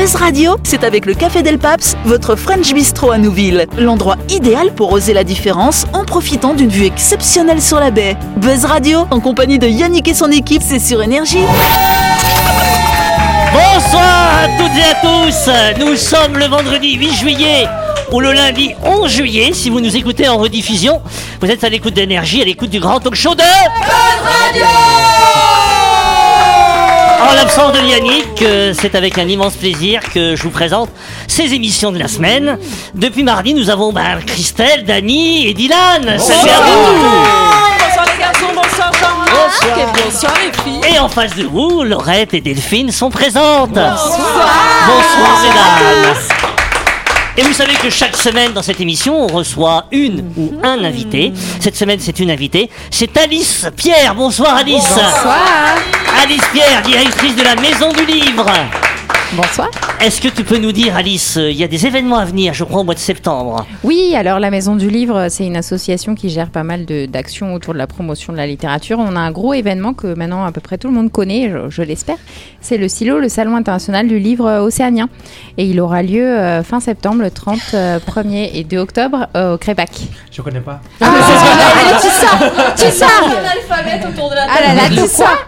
Buzz Radio, c'est avec le Café Del Paps, votre French Bistro à Nouville. L'endroit idéal pour oser la différence en profitant d'une vue exceptionnelle sur la baie. Buzz Radio, en compagnie de Yannick et son équipe, c'est sur Énergie. Bonsoir à toutes et à tous Nous sommes le vendredi 8 juillet ou le lundi 11 juillet si vous nous écoutez en rediffusion. Vous êtes à l'écoute d'énergie, à l'écoute du grand talk show de... En l'absence de Yannick, euh, c'est avec un immense plaisir que je vous présente ces émissions de la semaine. Depuis mardi, nous avons bah, Christelle, Dany et Dylan. Salut à vous Bonsoir les garçons, bonsoir Jean-Marc et bonsoir les filles. Et en face de vous, Laurette et Delphine sont présentes. Bonsoir, mesdames. Et vous savez que chaque semaine dans cette émission, on reçoit une ou un invité. Cette semaine, c'est une invitée. C'est Alice Pierre. Bonsoir Alice. Bonsoir. Alice Pierre, directrice de la Maison du Livre. Bonsoir. Est-ce que tu peux nous dire, Alice, euh, il y a des événements à venir, je crois, au mois de septembre Oui, alors la Maison du Livre, c'est une association qui gère pas mal d'actions autour de la promotion de la littérature. On a un gros événement que maintenant à peu près tout le monde connaît, je, je l'espère. C'est le SILO, le Salon international du livre euh, océanien. Et il aura lieu euh, fin septembre, le 30, euh, 1er et 2 octobre euh, au Crébac. Je connais pas. Ah, tu sors Tu sors Alphabet autour de la Ah là là, tu sors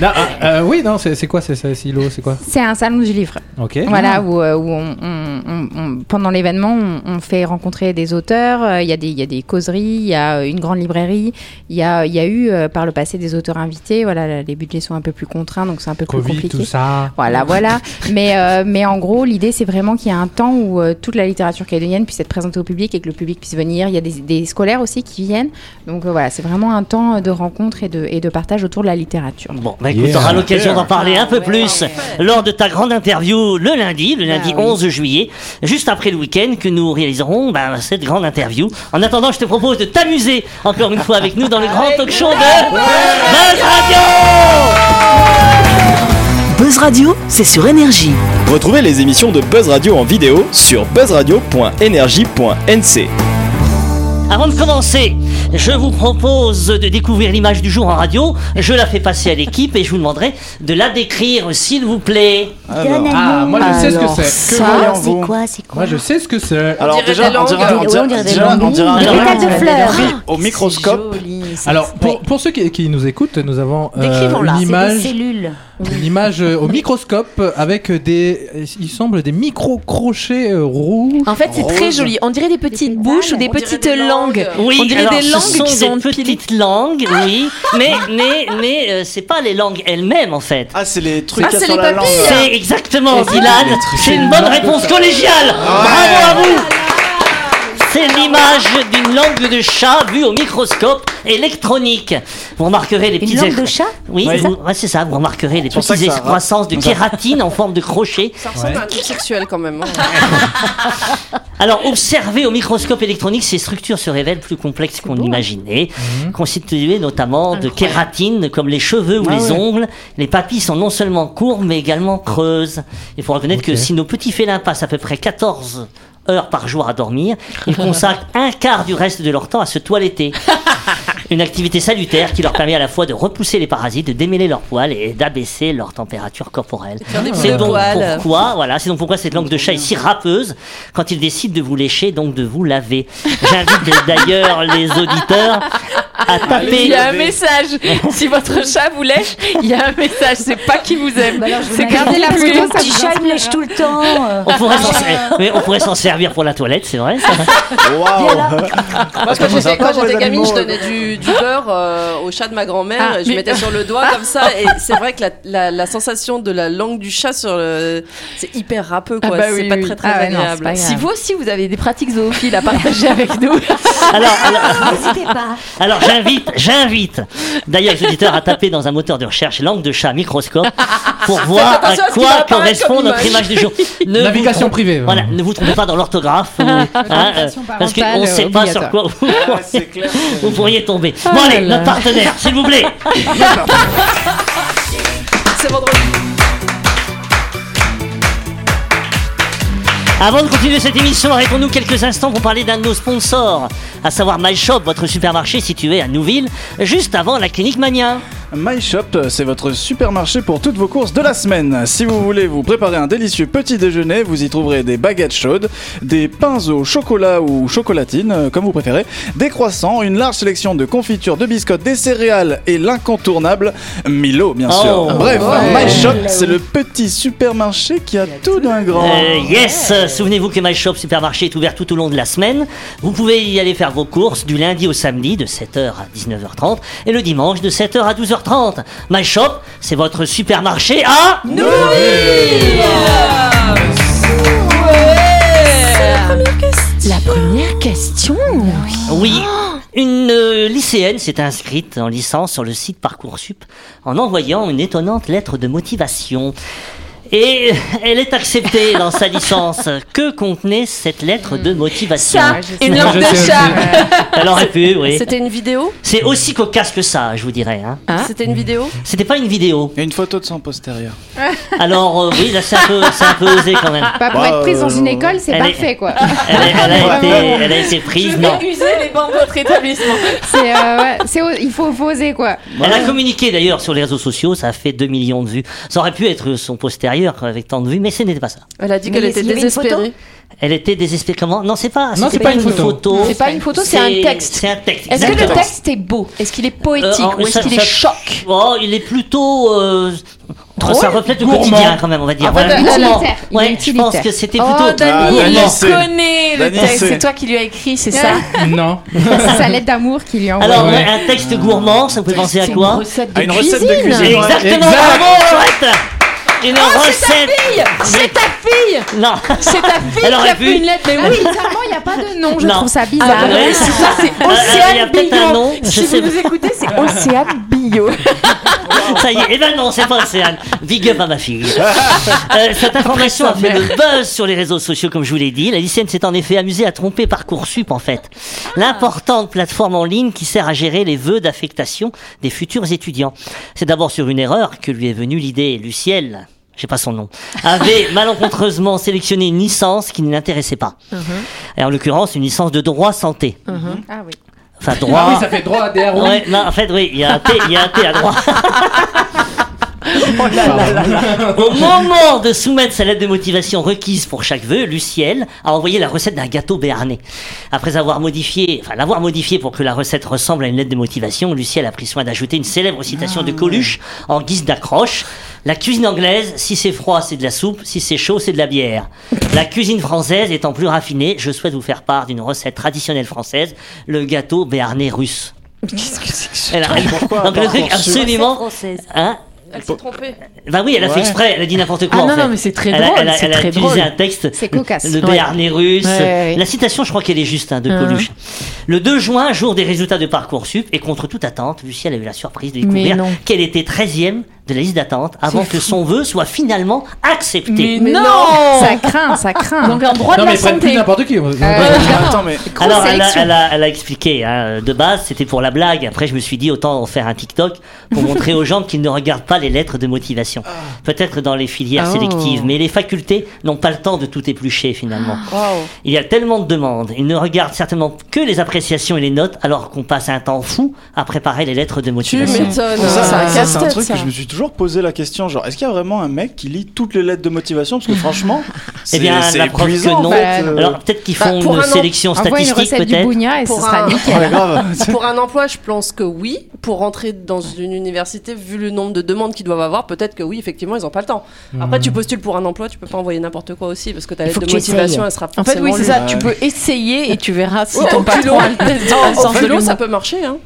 Non, euh, oui, non, c'est quoi c'est ce silo C'est quoi? C'est un salon du livre. Ok. Voilà, où, euh, où on, on- on- on- pendant l'événement, on, on fait rencontrer des auteurs. euh, Il y, a des- il y a des causeries, il y a euh, une grande librairie. Il y a, il y a eu euh, par le passé des auteurs invités. Voilà, les budgets sont un peu plus contraints, donc c'est un peu plus Covid, compliqué. tout ça. Voilà, voilà. mais, euh, mais en gros, l'idée, c'est vraiment qu'il y a un temps où euh, toute la littérature calédonienne puisse être présentée au public et que le public puisse venir. Il y a des, des scolaires aussi qui viennent. Donc euh, voilà, c'est vraiment un temps de rencontre et de, et de partage autour de la littérature. Bon, bah écoute, Yeah. on aura l'occasion d'en parler un peu plus lors de ta grande interview le lundi, le lundi Ah oui. 11 juillet, juste après le week-end que nous réaliserons bah, cette grande interview. En attendant, je te propose de t'amuser encore une fois avec nous dans le grand talk show de Buzz Radio Buzz Radio, c'est sur Énergie. Retrouvez les émissions de Buzz Radio en vidéo sur buzzradio.energie.nc. Avant de commencer, je vous propose de découvrir l'image du jour en radio. Je la fais passer à l'équipe et je vous demanderai de la décrire, s'il vous plaît. Alors. Ah, moi je sais ce que c'est. Que ça, c'est quoi, c'est quoi Moi je sais ce que c'est. Alors déjà, on dirait, on dirait, on dirait, on dirait, on dirait, on dirait, on alors, pour, pour ceux qui, nous écoutent, nous avons euh, l'image, euh, au microscope avec des, il semble des micro crochets euh, rouges. En fait, c'est très joli. On dirait des petites bouches ou des petites langues. Oui, on dirait des langues qui sont des petites langues, oui. Mais mais mais euh, c'est pas les langues elles-mêmes en fait. Ah, c'est les trucs ah, sur la langue. C'est exactement, ah, Dylan. C'est une bonne réponse collégiale. Ah, Bravo à vous. Ah, c'est l'image d'une langue de chat vue au microscope électronique. Vous remarquerez les Une petites langue de chat Oui, Oui. vous- ouais, c'est ça. Vous remarquerez les pour ça petites que ça excroissances de kératine en forme de crochet. Ça ressemble à un truc sexuel quand même. hein. Alors, observé au microscope électronique, ces structures se révèlent plus complexes qu'on imaginait, constituées notamment de kératine, comme les cheveux ou les ongles. Les papilles sont non seulement courbes, mais également creuses. Il faut reconnaître que si nos petits félins passent à peu près 14 heures par jour à dormir, ils consacrent un quart du reste de leur temps à se toiletter. Une activité salutaire qui leur permet à la fois de repousser les parasites, de démêler leurs poils et d'abaisser leur température corporelle. C'est donc poils. pourquoi, voilà, c'est donc pourquoi cette langue de chat est si râpeuse quand il décide de vous lécher, donc de vous laver. J'invite d'ailleurs les auditeurs à Il taper. y a un message. Si votre chat vous lèche, il y a un message. C'est pas qu'il vous aime. C'est Gardez la Petit chat, il me lèche tout le temps. On pourrait, s'en, mais on pourrait s'en servir pour la toilette, c'est vrai ça Waouh Moi, quand j'étais quand j'étais gamine, animaux, je donnais du, du beurre euh, au chat de ma grand-mère. Ah, et je mettais sur le doigt comme ça. Et c'est vrai que la, la, la sensation de la langue du chat sur le. C'est hyper râpeux, quoi. Ah bah c'est oui, pas oui. très, très Ah ouais, agréable. pas Si vous aussi vous avez des pratiques zoophiles à partager avec nous, Alors, alors, N'hésitez pas. alors j'invite, j'invite d'ailleurs les auditeurs à taper dans un moteur de recherche langue de chat microscope pour voir à quoi correspond notre image image. du jour. Ne Navigation privée. Voilà, ne vous trompez pas dans ou, hein, euh, parce qu'on ne sait pas sur quoi clair. vous pourriez tomber. Oh Bon allez, là. notre partenaire, s'il vous plaît. C'est vendredi. Avant de continuer cette émission, arrêtons-nous quelques instants pour parler d'un de nos sponsors, à savoir MyShop, votre supermarché situé à Nouville, juste avant la clinique Mania. MyShop, c'est votre supermarché pour toutes vos courses de la semaine. Si vous voulez vous préparer un délicieux petit déjeuner, vous y trouverez des baguettes chaudes, des pains au chocolat ou chocolatine, euh, comme vous préférez, des croissants, une large sélection de confitures, de biscottes, des céréales et l'incontournable Milo, bien sûr. Oh. Bref, Ouais. MyShop, c'est le petit supermarché qui a tout d'un grand. Euh, yes Souvenez-vous que My Shop Supermarché est ouvert tout au long de la semaine. Vous pouvez y aller faire vos courses du lundi au samedi de 7h à 19h30 et le dimanche de 7h à 12h30. My Shop, c'est votre supermarché à... La première question. Oui, une euh, lycéenne s'est inscrite en licence sur le site Parcoursup en envoyant une étonnante lettre de motivation. Et elle est acceptée dans sa licence. Que contenait cette lettre de motivation Ça, une langue de chat. Elle aurait pu, oui. C'était une vidéo C'est aussi cocasse que ça, je vous dirais. Hein. C'était une vidéo C'était pas une vidéo. Et une photo de son postérieur. Alors euh, oui, là c'est un peu, c'est un peu osé quand même. Pas pour Bah, être prise dans euh, une école, c'est parfait quoi. Elle, a- elle a été, elle a été prise. Non. les bancs de votre établissement. C'est, euh, ouais, c'est o- il faut, faut oser quoi. Elle a communiqué d'ailleurs sur les réseaux sociaux, ça a fait 2 millions de vues. Ça aurait pu être son postérieur avec tant de vues, mais ce n'était pas ça. Elle a dit qu'elle était désespérée. Elle était désespérée. Comment? Non, c'est pas. Non, c'est pas une photo. C'est pas une photo, c'est un texte. C'est un texte. Est-ce que le texte est beau? Est-ce qu'il est poétique Euh, ou est-ce ça- qu'il est choc? Oh, il est plutôt. euh, Drôle ça reflète le Gourmand. quotidien quand même, on va dire. Ah, Voilà, bah, gourmand. Ouais, je pense que c'était Oh, plutôt. Dani, Ah, il connaît le texte. C'est toi qui lui as écrit, c'est ça Non. C'est sa lettre d'amour qui lui envoie. Alors, Ouais. un texte gourmand, ça vous fait penser à C'est quoi une recette de Ah, une cuisine. recette de cuisine. Exactement, Exact. bravo, chouette Une recette C'est ta fille Non C'est ta fille Elle qui a pu. fait une lettre. Mais Ah, oui bizarrement, il n'y a pas de nom, je Non. trouve ça Ah bizarre. bah ouais. c'est ça, c'est Euh, Il y a Océane peut-être un nom, je Si sais vous pas. nous écoutez, c'est Océane Bio. Ça y est, eh ben non, c'est pas Océane. Big up à ma fille. Euh, cette information a fait le buzz sur les réseaux sociaux, comme je vous l'ai dit. La lycéenne s'est en effet amusée à tromper Parcoursup, en fait. L'importante plateforme en ligne qui sert à gérer les vœux d'affectation des futurs étudiants. C'est d'abord sur une erreur que lui est venue l'idée. Luciel, je sais pas son nom, avait malencontreusement sélectionné une licence qui ne l'intéressait pas. Et en l'occurrence, une licence de droit santé. Ah oui. Enfin, droit. Ah oui, ça fait droit à des roues. Ouais, non, en fait, oui, il y a un T, il y a un T à droite. Au moment de soumettre sa lettre de motivation requise pour chaque vœu, Luciel a envoyé la recette d'un gâteau béarnais. Après avoir modifié, enfin l'avoir modifié pour que la recette ressemble à une lettre de motivation, Luciel a pris soin d'ajouter une célèbre citation de Coluche en guise d'accroche. La cuisine anglaise, si c'est froid, c'est de la soupe, si c'est chaud, c'est de la bière. La cuisine française étant plus raffinée, je souhaite vous faire part d'une recette traditionnelle française, le gâteau béarnais russe. Elle a- Pourquoi Donc le truc absolument... française. Hein Elle s'est trompée. bah oui, elle a fait exprès, elle a dit n'importe quoi. Ah en non, fait. non, mais c'est très Elle a- Elle a, c'est elle a très utilisé drôle. un texte. C'est cocasse. Le Ouais. béarnais russe. Ouais, ouais. La citation, je crois qu'elle est juste, hein, de Ah. Coluche. Le 2 juin, jour des résultats de Parcoursup, et contre toute attente, Luciel a eu la surprise de découvrir qu'elle était 13e de la liste d'attente avant que son vœu soit finalement accepté. Mais non Ça craint, ça craint. Donc un droit Non, de mais la santé. n'importe qui. Euh, Attends, mais Alors, elle a, sélection. elle, a, elle a expliqué, hein, de base, c'était pour la blague. Après, je me suis dit, autant en faire un TikTok pour montrer aux gens qu'ils ne regardent pas les lettres de motivation. Peut-être dans les filières Oh. sélectives, mais les facultés n'ont pas le temps de tout éplucher, finalement. Waouh. Il y a tellement de demandes. Ils ne regardent certainement que les appréciations et les notes, alors qu'on passe un temps fou à préparer les lettres de Tu motivation. m'étonnes. ça, C'est un ça, c'est un truc ça. que je me suis toujours posé la question genre est-ce qu'il y a vraiment un mec qui lit toutes les lettres de motivation? Parce que franchement c'est Eh bien, c'est la preuve que épuisant, en non. fait, euh. Alors, peut-être qu'ils Bah, font une un sélection statistique, peut-être. Pour un- nickel. Ouais, grave. Pour un emploi, je pense que oui. Pour rentrer dans une université, vu le nombre de demandes qu'ils doivent avoir, peut-être que oui, effectivement, ils n'ont pas le temps. Après, tu postules pour un emploi, tu peux pas envoyer n'importe quoi aussi, parce que ta lettre de que motivation, elle sera En fait, oui, c'est ça. Ouais. Tu peux essayer et tu verras si Ouais, ton patron a le ça peut marcher. Hein.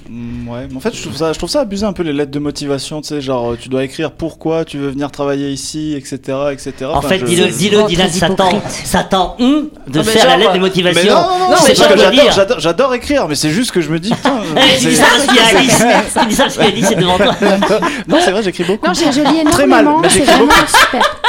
Ouais, mais en fait, je trouve ça, je trouve ça abusé un peu les lettres de motivation, tu sais, genre tu dois écrire pourquoi tu veux venir travailler ici, etc., etc. En Enfin, fait, je- dis-le, dis-le, Oh, Dylan, ça tend, ça tend hum, de Ah, mais faire la genre, lettre de euh, motivation. Mais non, non, non, Non, c'est genre que j'adore, écrire, mais c'est juste que je me dis, putain, tu c'est- dis ça parce qu'il y a Alice. Tu dis ça parce qu'il y a Alice, c'est devant toi. non, c'est vrai, j'écris beaucoup. Non, j'ai je lis Très mal, énormément. mais j'écris super.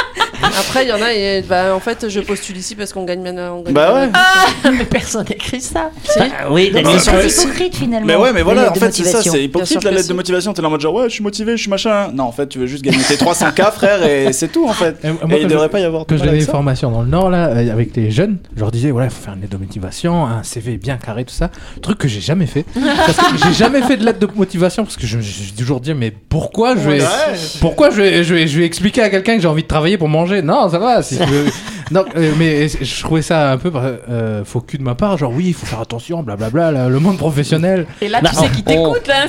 Après, il y en a, et, bah, en fait, je postule ici parce qu'on gagne gagne Bah ouais. Ah, mais personne n'écrit ça. Bah, oui, c'est hypocrite finalement. Mais ouais, mais voilà, en fait, c'est ça, c'est hypocrite la lettre de motivation. T'es là en mode genre, ouais, je suis motivé, je suis machin. Non, en fait, tu veux juste gagner tes 300K, frère, et c'est tout, en fait. Et Et, moi, il quand devrait pas y avoir de que j'avais avec une ça. formation dans le Nord, là, euh, avec les jeunes, je leur disais, voilà, il faut faire une lettre de motivation, un CV bien carré, tout ça. Truc que j'ai jamais fait. Parce que j'ai jamais fait de lettre de motivation, parce que je me suis toujours dit, mais pourquoi je vais, pourquoi je vais, je vais, je vais expliquer à quelqu'un que j'ai envie de travailler pour manger? Non, ça va. Si non, euh, mais je trouvais ça un peu euh, faux cul de ma part, genre oui, il faut faire attention, blablabla, le monde professionnel. Et là, Bah, tu sais qui t'écoute, là.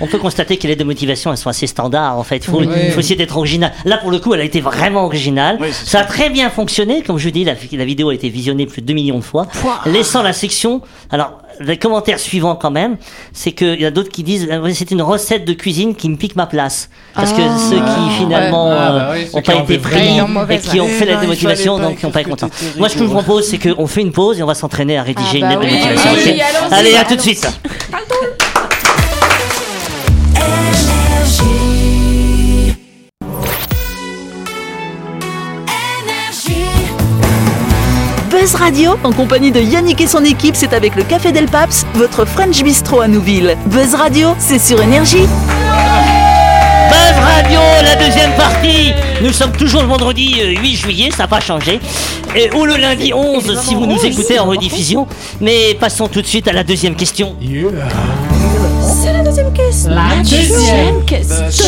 On- on, peut constater que les lettres de motivation, elles sont assez standards en fait. Il faut, Oui. il faut essayer d'être original. Là, pour le coup, elle a été vraiment originale. Oui, ça a très bien fonctionné. Comme je vous dis, la, la vidéo a été visionnée plus de 2 millions de fois. Laissant la section. Alors, les commentaires suivants quand même, c'est qu'il y a d'autres qui disent euh, c'est une recette de cuisine qui me pique ma place. Parce que ceux qui finalement Ouais. Ah, euh, bah oui, ceux ont qui pas ont été vraiment et qui ont fait la non, il motivation, fallait pas, donc ils n'ont pas été contents. Moi, ce que je vous propose, c'est qu'on fait une pause et on va s'entraîner à rédiger Ah une bah lettre de motivation. Allez, à tout de suite. Buzz Radio, en compagnie de Yannick et son équipe, c'est avec le Café Del Paps, votre French Bistro à Nouville. Buzz Radio, c'est sur Énergie. Buzz Radio, la deuxième partie. Nous sommes toujours le vendredi euh, 8 juillet, ça n'a pas changé. Et, ou le lundi 11 si vous nous écoutez en rediffusion. Mais passons tout de suite à la deuxième question. La deuxième question. La deuxième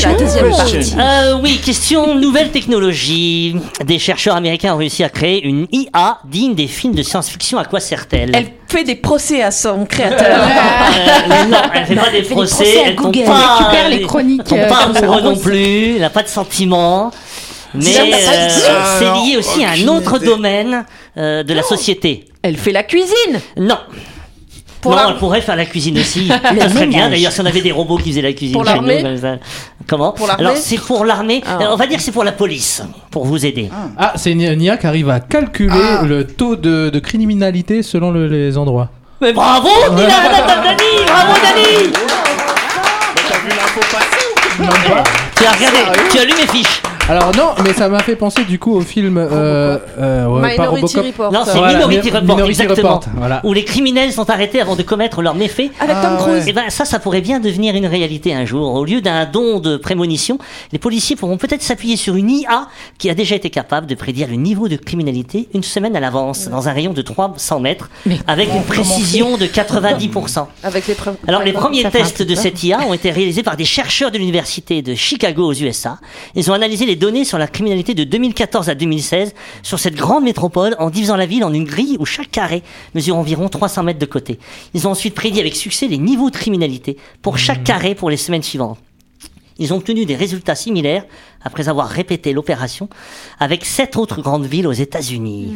La deuxième partie. Euh, oui, question nouvelle technologie. Des chercheurs américains ont réussi à créer une IA digne des films de science-fiction. À quoi sert-elle Elle fait des procès à son créateur. Euh, Non, elle fait pas des des procès, procès à elle Google. pas, Elle récupère les chroniques, elle tombe euh, pas non plus, elle n'a pas de sentiments. Mais euh, de- c'est lié aussi à un autre idée. domaine euh, de la société. Elle fait la cuisine. Non. Pour non, elle pourrait faire la cuisine aussi. ça serait bien. D'ailleurs, si on avait des robots qui faisaient la cuisine Pour chez nous, l'armée comme ça. Comment Pour l'armée Alors, c'est pour l'armée. Ah. On va dire que c'est pour la police, pour vous aider. Ah, c'est une, IA qui arrive à calculer Ah. le taux de, de criminalité selon le- les endroits. Mais bravo, Dani, bravo Dani Tu as regardé, tu as lu mes fiches. Alors non, mais ça m'a fait penser du coup au film euh, euh, ouais, pas Minority Robocop. Report. Non, c'est Voilà, Minority Mi- Report, Minority exactement. Report, voilà. Où les criminels sont arrêtés avant de commettre leurs méfaits. Avec Tom Ah, Cruise. Et ben ça, ça pourrait bien devenir une réalité un jour. Au lieu d'un don de prémonition, les policiers pourront peut-être s'appuyer sur une IA qui a déjà été capable de prédire le niveau de criminalité une semaine à l'avance, dans un rayon de 300 mètres, avec une précision de 90%. Avec les preuves. Alors les premiers tests de cette IA ont été réalisés par des chercheurs de l'université de Chicago aux USA. Ils ont analysé les données sur la criminalité de 2014 à 2016 sur cette grande métropole en divisant la ville en une grille où chaque carré mesure environ 300 mètres de côté. Ils ont ensuite prédit avec succès les niveaux de criminalité pour chaque carré pour les semaines suivantes. Ils ont obtenu des résultats similaires après avoir répété l'opération avec sept autres grandes villes aux États-Unis.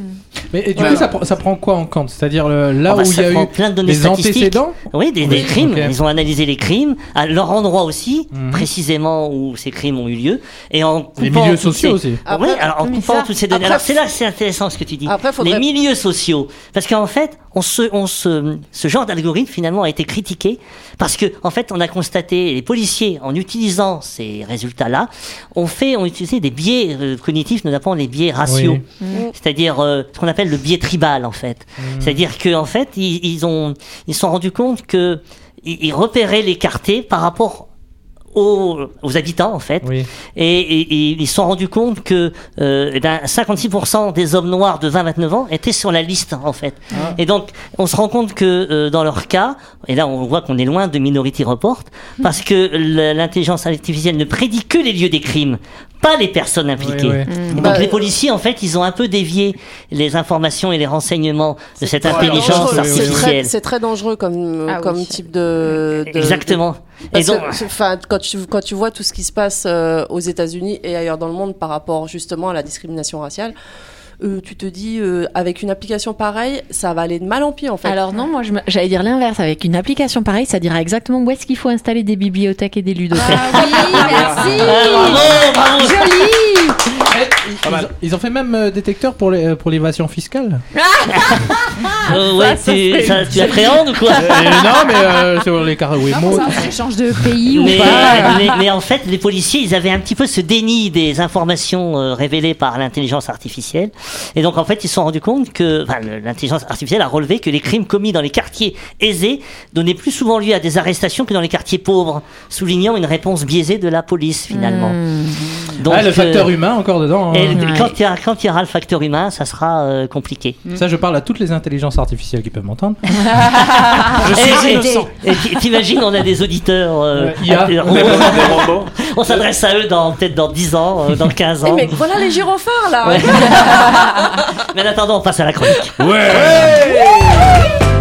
Mais et du coup, ça, prend- ça prend quoi en compte C'est-à-dire là Ah bah, où il y ça a prend eu plein de données des antécédents? Oui, des, des Oui, crimes. Ils ont analysé les crimes, à leur endroit aussi, Mhm. précisément où ces crimes ont eu lieu, et en coupant Les milieux sociaux ces- aussi. Après- oui, alors en coupant ça- toutes ces données. après, alors c'est là que c'est intéressant ce que tu dis. Après, faudrait- Les milieux sociaux, parce qu'en fait, on se, on se, ce genre d'algorithme finalement a été critiqué parce que en fait, on a constaté les policiers en utilisant ces résultats-là, ont fait, ont utilisé des biais euh, cognitifs, nous appelons les biais raciaux Oui. c'est-à-dire euh, ce qu'on appelle le biais tribal en fait. C'est-à-dire que en fait ils, ils ont ils se sont rendus compte que ils repéraient l'écarté par rapport aux, aux habitants en fait. Oui. Et, et- et ils se sont rendus compte que euh, eh ben, 56% des hommes noirs de 20-29 ans étaient sur la liste en fait. Et donc on se rend compte que euh, dans leur cas, et là on voit qu'on est loin de Minority Report, parce que l'intelligence artificielle ne prédit que les lieux des crimes, pas les personnes impliquées. Oui, oui. Et donc Bah, les policiers, en fait, ils ont un peu dévié les informations et les renseignements de cette intelligence dangereux. oui. C'est très, artificielle. c'est très dangereux comme, Ah comme oui. type de. de- Exactement. Parce donc, que, quand tu, quand tu vois tout ce qui se passe euh, aux États-Unis et ailleurs dans le monde par rapport justement à la discrimination raciale, euh, tu te dis, euh, avec une application pareille, ça va aller de mal en pire en fait. Alors non, moi j'allais dire l'inverse. Avec une application pareille, ça dira exactement où est-ce qu'il faut installer des bibliothèques et des ludothèques. Ah oui, merci Ah, bravo, bravo. Joli Ils, ont- ils ont fait même euh, détecteur pour les- euh, pour l'évasion fiscale. Euh, ouais, ça tu, ça- tu appréhendes ou quoi Euh, non, mais euh, sur les cartes Wemo. Ça change de pays ou mais, pas mais- mais en fait, les policiers, ils avaient un petit peu ce déni des informations euh, révélées par l'intelligence artificielle. Et donc, en fait, ils se sont rendus compte que enfin, le- l'intelligence artificielle a relevé que les crimes commis dans les quartiers aisés donnaient plus souvent lieu à des arrestations que dans les quartiers pauvres, soulignant une réponse biaisée de la police, finalement. Donc, ah, le facteur euh, humain encore dedans. et hein. quand il y, a- quand il y aura le facteur humain, ça sera euh, compliqué. Ça, je parle à toutes les intelligences artificielles qui peuvent m'entendre. Je suis Et- innocent. T'imagines, on a des auditeurs. euh, On s'adresse à eux dans peut-être dans 10 ans, euh, dans 15 Eh, ans. mais voilà les gyrophares là Ouais. Mais en attendant, on passe à la chronique.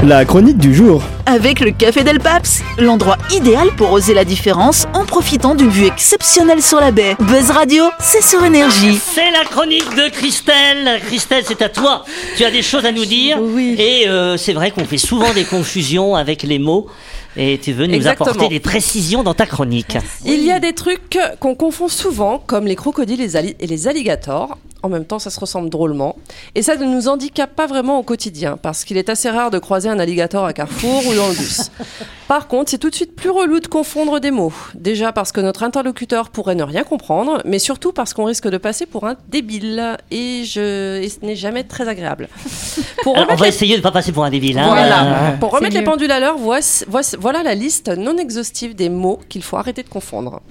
La chronique du jour. Avec le Café Del Paps, l'endroit idéal pour oser la différence en profitant d'une vue exceptionnelle sur la baie. Buzz Radio, c'est sur énergie. C'est la chronique de Christelle. Christelle, c'est à toi. Tu as des choses à nous dire. Oui. Et euh, c'est vrai qu'on fait souvent des confusions avec les mots. Et tu veux nous Exactement. apporter des précisions dans ta chronique. Il y a des trucs qu'on confond souvent, comme les crocodiles et les alli- et les alligators. En même temps, ça se ressemble drôlement. Et ça ne nous handicape pas vraiment au quotidien, parce qu'il est assez rare de croiser un alligator à Carrefour ou dans le bus. Par contre, c'est tout de suite plus relou de confondre des mots. Déjà parce que notre interlocuteur pourrait ne rien comprendre, mais surtout parce qu'on risque de passer pour un débile. Et, je... et ce n'est jamais très agréable. Pour Alors, on va les- essayer de ne pas passer pour un débile. hein. voilà. Euh, Pour remettre les pendules à l'heure, voici, voici- voilà la liste non exhaustive des mots qu'il faut arrêter de confondre.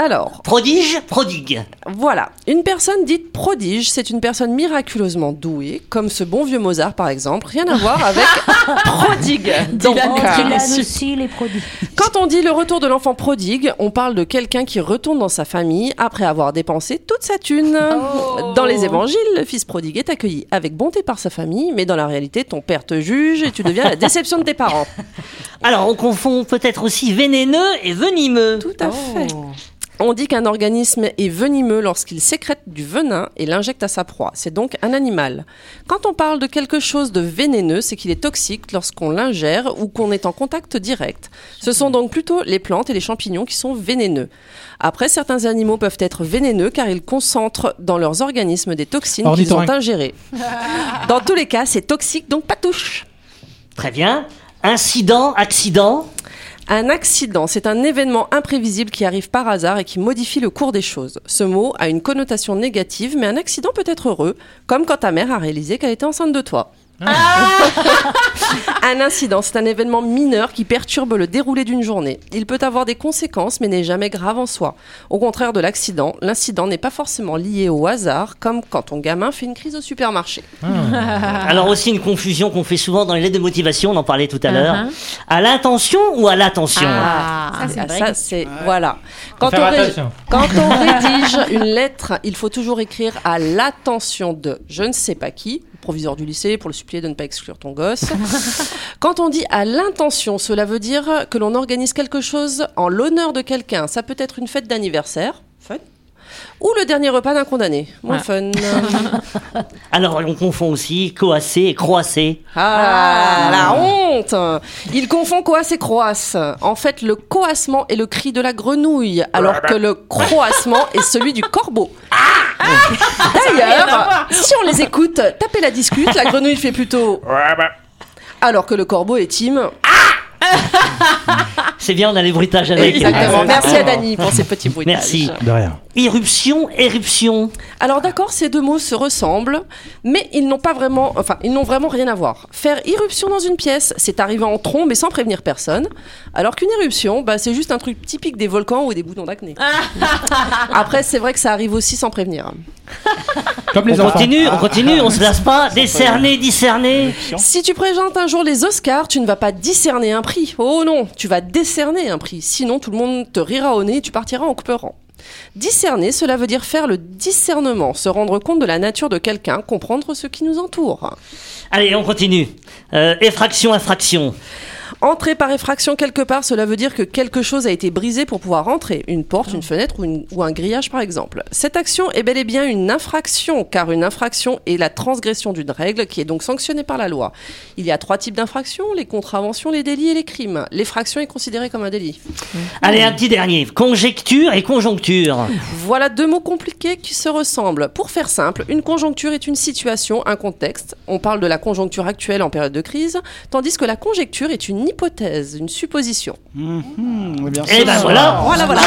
Alors, Prodige, prodigue. voilà. Une personne dite prodige, c'est une personne miraculeusement douée, comme ce bon vieux Mozart par exemple. Rien à voir avec prodigue. Donc, Oh, aussi, les quand on dit le retour de l'enfant prodigue, on parle de quelqu'un qui retourne dans sa famille après avoir dépensé toute sa thune. Dans les évangiles, le fils prodigue est accueilli avec bonté par sa famille, mais dans la réalité, ton père te juge et tu deviens la déception de tes parents. Alors, on confond peut-être aussi vénéneux et venimeux. Tout à fait. On dit qu'un organisme est venimeux lorsqu'il sécrète du venin et l'injecte à sa proie. C'est donc un animal. Quand on parle de quelque chose de vénéneux, c'est qu'il est toxique lorsqu'on l'ingère ou qu'on est en contact direct. Ce sont donc plutôt les plantes et les champignons qui sont vénéneux. Après, certains animaux peuvent être vénéneux car ils concentrent dans leurs organismes des toxines qu'ils ont ingérées. Dans tous les cas, c'est toxique, donc pas touche. Très bien. Incident, accident? Un accident, c'est un événement imprévisible qui arrive par hasard et qui modifie le cours des choses. Ce mot a une connotation négative, mais un accident peut être heureux, comme quand ta mère a réalisé qu'elle était enceinte de toi. Un incident, c'est un événement mineur qui perturbe le déroulé d'une journée. Il peut avoir des conséquences, mais n'est jamais grave en soi. Au contraire de l'accident, l'incident n'est pas forcément lié au hasard, comme quand ton gamin fait une crise au supermarché. Alors aussi une confusion qu'on fait souvent dans les lettres de motivation, on en parlait tout à l'heure. Uh-huh. À l'intention ou à l'attention Ah, Ah, c'est ça, c'est voilà. Quand on, ré- attention. quand on rédige une lettre, il faut toujours écrire à l'attention de je ne sais pas qui, proviseur du lycée, pour le supplier de ne pas exclure ton gosse. Quand on dit à l'intention, cela veut dire que l'on organise quelque chose en l'honneur de quelqu'un. Ça peut être une fête d'anniversaire, ou le dernier repas d'un condamné, moins Ouais. fun. Alors on confond aussi coasser et croasser. Ah, la honte Il confond coasse et croasse. En fait, le coassement est le cri de la grenouille, alors que le croassement est celui du corbeau. D'ailleurs, si on les écoute, taper la discute, la grenouille fait plutôt... Alors que le corbeau est team. C'est bien, on a les bruitages avec. Exactement. Merci à Dani pour ces petits bruitages. Merci. De rien. Irruption, éruption. Alors d'accord, ces deux mots se ressemblent, mais ils n'ont pas vraiment, enfin, ils n'ont vraiment rien à voir. Faire irruption dans une pièce, c'est arriver en trombe et sans prévenir personne, alors qu'une éruption, bah, c'est juste un truc typique des volcans ou des boutons d'acné. Après, c'est vrai que ça arrive aussi sans prévenir. Comme les On enfants. continue, on continue, on se lasse pas. Décerner, discerner. Si tu présentes un jour les Oscars, tu ne vas pas discerner un prix. Oh non, tu vas décerner un prix. Sinon, tout le monde te rira au nez et tu partiras en pleurant. Discerner, cela veut dire faire le discernement, se rendre compte de la nature de quelqu'un, comprendre ce qui nous entoure. Allez, on continue. Euh, effraction, infraction. Entrer par effraction quelque part, cela veut dire que quelque chose a été brisé pour pouvoir entrer. Une porte, une fenêtre ou, une- ou un grillage par exemple. Cette action est bel et bien une infraction, car une infraction est la transgression d'une règle qui est donc sanctionnée par la loi. Il y a trois types d'infractions, les contraventions, les délits et les crimes. L'effraction est considérée comme un délit. Allez, un petit dernier. Conjecture et conjoncture. Voilà deux mots compliqués qui se ressemblent. Pour faire simple, une conjoncture est une situation, un contexte. On parle de la conjoncture actuelle en période de crise, tandis que la conjecture est une hypothèse, une supposition. Eh bien, Et ben voilà. soir- Voilà, voilà.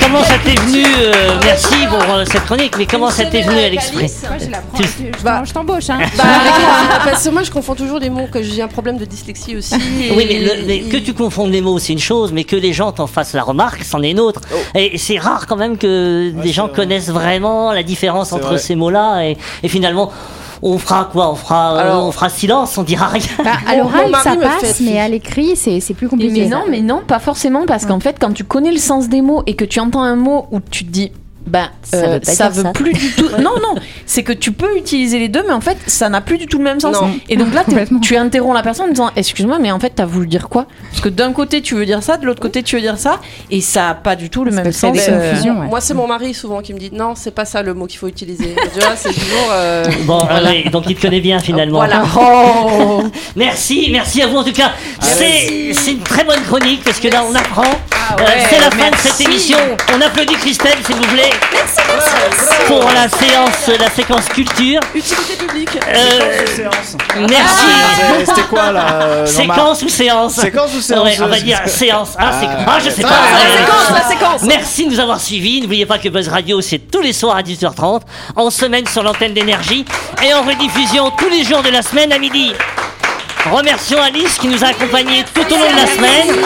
Comment ça t'est venu euh, Merci pour euh, cette chronique, mais comment ça t'est venu à Moi, je Je t'en- je t'embauche. Hein. Bah, parce que moi, je confonds toujours les mots, que j'ai un problème de dyslexie aussi. Oui, mais, le- Et- mais que tu confondes les mots, c'est une chose, mais que les gens t'en fassent la remarque, c'en est une autre. Oh. Et c'est rare quand même que des gens connaissent vraiment la différence entre vrai. ces mots-là. Et, et finalement, on fera quoi on fera, euh, Alors- on fera silence, on dira rien. Bah, à l'oral, ça passe, mais à l'écrit, c'est c'est plus compliqué. mais non, mais non, pas forcément, parce qu'en fait, quand tu connais le sens des mots et que tu entends un mot où tu te dis, ben, Ça euh, veut ça ça. plus du tout. non, non, c'est que tu peux utiliser les deux, mais en fait, ça n'a plus du tout le même sens. Non. Et donc là, tu interromps la personne en disant, excuse-moi, mais en fait, t'as voulu dire quoi? Parce que d'un côté, tu veux dire ça, de l'autre côté, tu veux dire ça, et ça a pas du tout le même sens. euh, confusions. ouais. Moi, c'est mon mari souvent qui me dit non, c'est pas ça le mot qu'il faut utiliser. Tu vois, c'est toujours. euh, Bon, allez, donc il te connaît bien finalement. Voilà. Oh Merci, merci à vous en tout cas. C'est c'est une très bonne chronique parce que là on apprend. Euh, ouais, c'est la fin de merci. cette émission. On applaudit Christelle s'il vous plaît. Pour la séance, la séquence culture. Utilité publique. Euh, Séance. merci. Ah, C'était quoi là euh, Séquence ou séance Séquence ou séance Ouais, On va dire séance. Ah, c'est- ah, je sais Ah, pas. la séquence, la séquence. Merci de nous avoir suivis. N'oubliez pas que Buzz Radio, c'est tous les soirs à 18h30, en semaine sur l'antenne d'énergie et en rediffusion tous les jours de la semaine à midi. Remercions Alice qui nous a accompagnés tout au long de la semaine.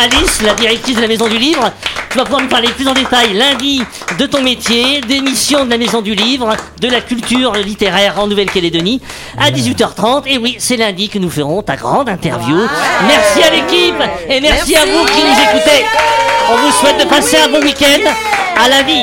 Alice, la directrice de la Maison du Livre, tu vas pouvoir nous parler plus en détail lundi de ton métier, des missions de la Maison du Livre, de la culture littéraire en Nouvelle-Calédonie à 18h30. Et oui, c'est lundi que nous ferons ta grande interview. Merci à l'équipe et merci, à vous qui nous écoutez. On vous souhaite de passer un bon week-end. À la vie.